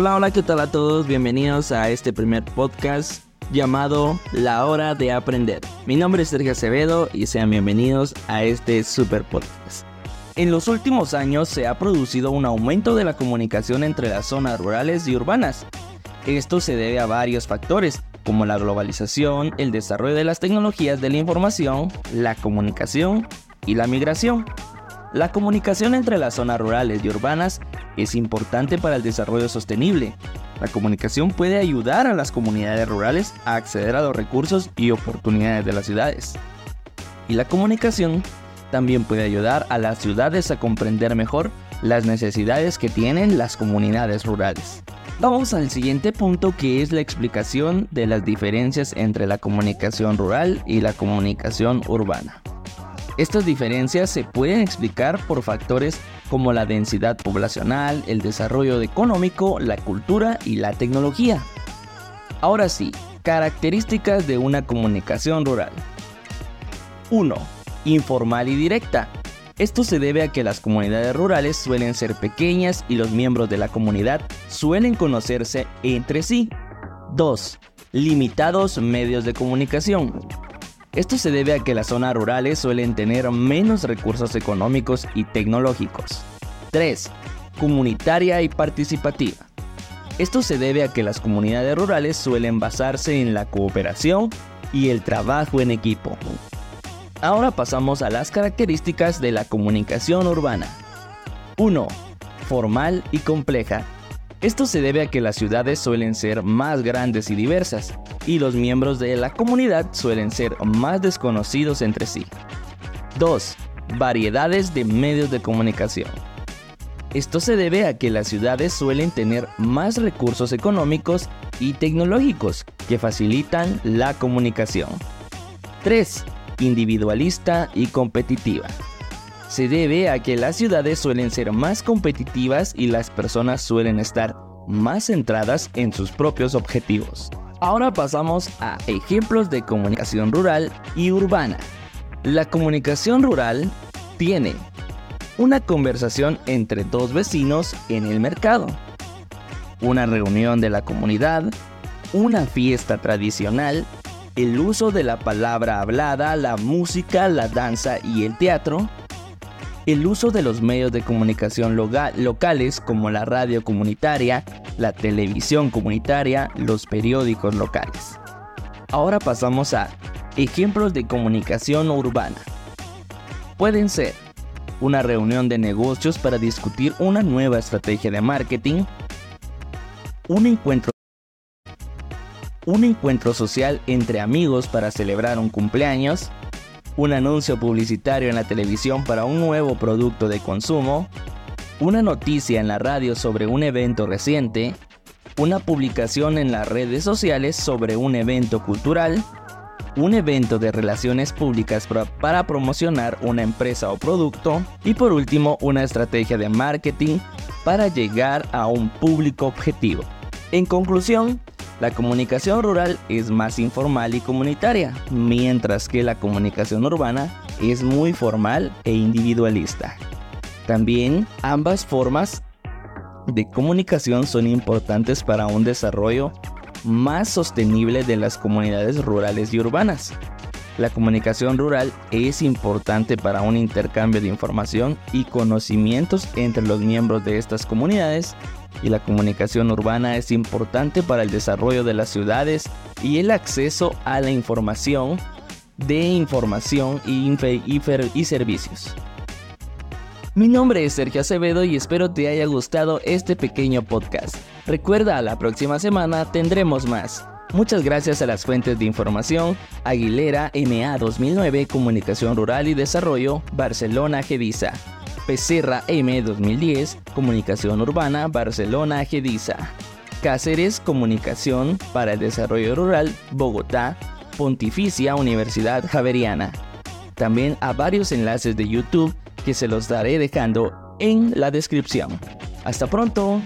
Hola, hola, ¿qué tal a todos? Bienvenidos a este primer podcast llamado La Hora de Aprender. Mi nombre es Sergio Acevedo y sean bienvenidos a este super podcast. En los últimos años se ha producido un aumento de la comunicación entre las zonas rurales y urbanas. Esto se debe a varios factores, como la globalización, el desarrollo de las tecnologías de la información, la comunicación y la migración. La comunicación entre las zonas rurales y urbanas es importante para el desarrollo sostenible. La comunicación puede ayudar a las comunidades rurales a acceder a los recursos y oportunidades de las ciudades. Y la comunicación también puede ayudar a las ciudades a comprender mejor las necesidades que tienen las comunidades rurales. Vamos al siguiente punto que es la explicación de las diferencias entre la comunicación rural y la comunicación urbana. Estas diferencias se pueden explicar por factores como la densidad poblacional, el desarrollo económico, la cultura y la tecnología. Ahora sí, características de una comunicación rural. 1. Informal y directa. Esto se debe a que las comunidades rurales suelen ser pequeñas y los miembros de la comunidad suelen conocerse entre sí. 2. Limitados medios de comunicación. Esto se debe a que las zonas rurales suelen tener menos recursos económicos y tecnológicos. 3. Comunitaria y participativa. Esto se debe a que las comunidades rurales suelen basarse en la cooperación y el trabajo en equipo. Ahora pasamos a las características de la comunicación urbana. 1. Formal y compleja. Esto se debe a que las ciudades suelen ser más grandes y diversas, y los miembros de la comunidad suelen ser más desconocidos entre sí. 2. Variedades de medios de comunicación. Esto se debe a que las ciudades suelen tener más recursos económicos y tecnológicos que facilitan la comunicación. 3. Individualista y competitiva. Se debe a que las ciudades suelen ser más competitivas y las personas suelen estar más centradas en sus propios objetivos. Ahora pasamos a ejemplos de comunicación rural y urbana. La comunicación rural tiene una conversación entre dos vecinos en el mercado, una reunión de la comunidad, una fiesta tradicional, el uso de la palabra hablada, la música, la danza y el teatro, el uso de los medios de comunicación locales como la radio comunitaria, la televisión comunitaria, los periódicos locales. Ahora pasamos a ejemplos de comunicación urbana. Pueden ser una reunión de negocios para discutir una nueva estrategia de marketing, un encuentro un encuentro social entre amigos para celebrar un cumpleaños, un anuncio publicitario en la televisión para un nuevo producto de consumo, una noticia en la radio sobre un evento reciente, una publicación en las redes sociales sobre un evento cultural, un evento de relaciones públicas para, promocionar una empresa o producto y por último una estrategia de marketing para llegar a un público objetivo. En conclusión, la comunicación rural es más informal y comunitaria, mientras que la comunicación urbana es muy formal e individualista. También ambas formas de comunicación son importantes para un desarrollo más sostenible de las comunidades rurales y urbanas. La comunicación rural es importante para un intercambio de información y conocimientos entre los miembros de estas comunidades y la comunicación urbana es importante para el desarrollo de las ciudades y el acceso a la información de información y, servicios. Mi nombre es Sergio Acevedo y espero te haya gustado este pequeño podcast. Recuerda, la próxima semana tendremos más. Muchas gracias a las fuentes de información, Aguilera MA 2009, Comunicación Rural y Desarrollo, Barcelona Gedisa. Becerra M 2010, Comunicación Urbana, Barcelona, Gediza. Cáceres, Comunicación para el Desarrollo Rural, Bogotá, Pontificia Universidad Javeriana. También a varios enlaces de YouTube que se los daré dejando en la descripción. Hasta pronto.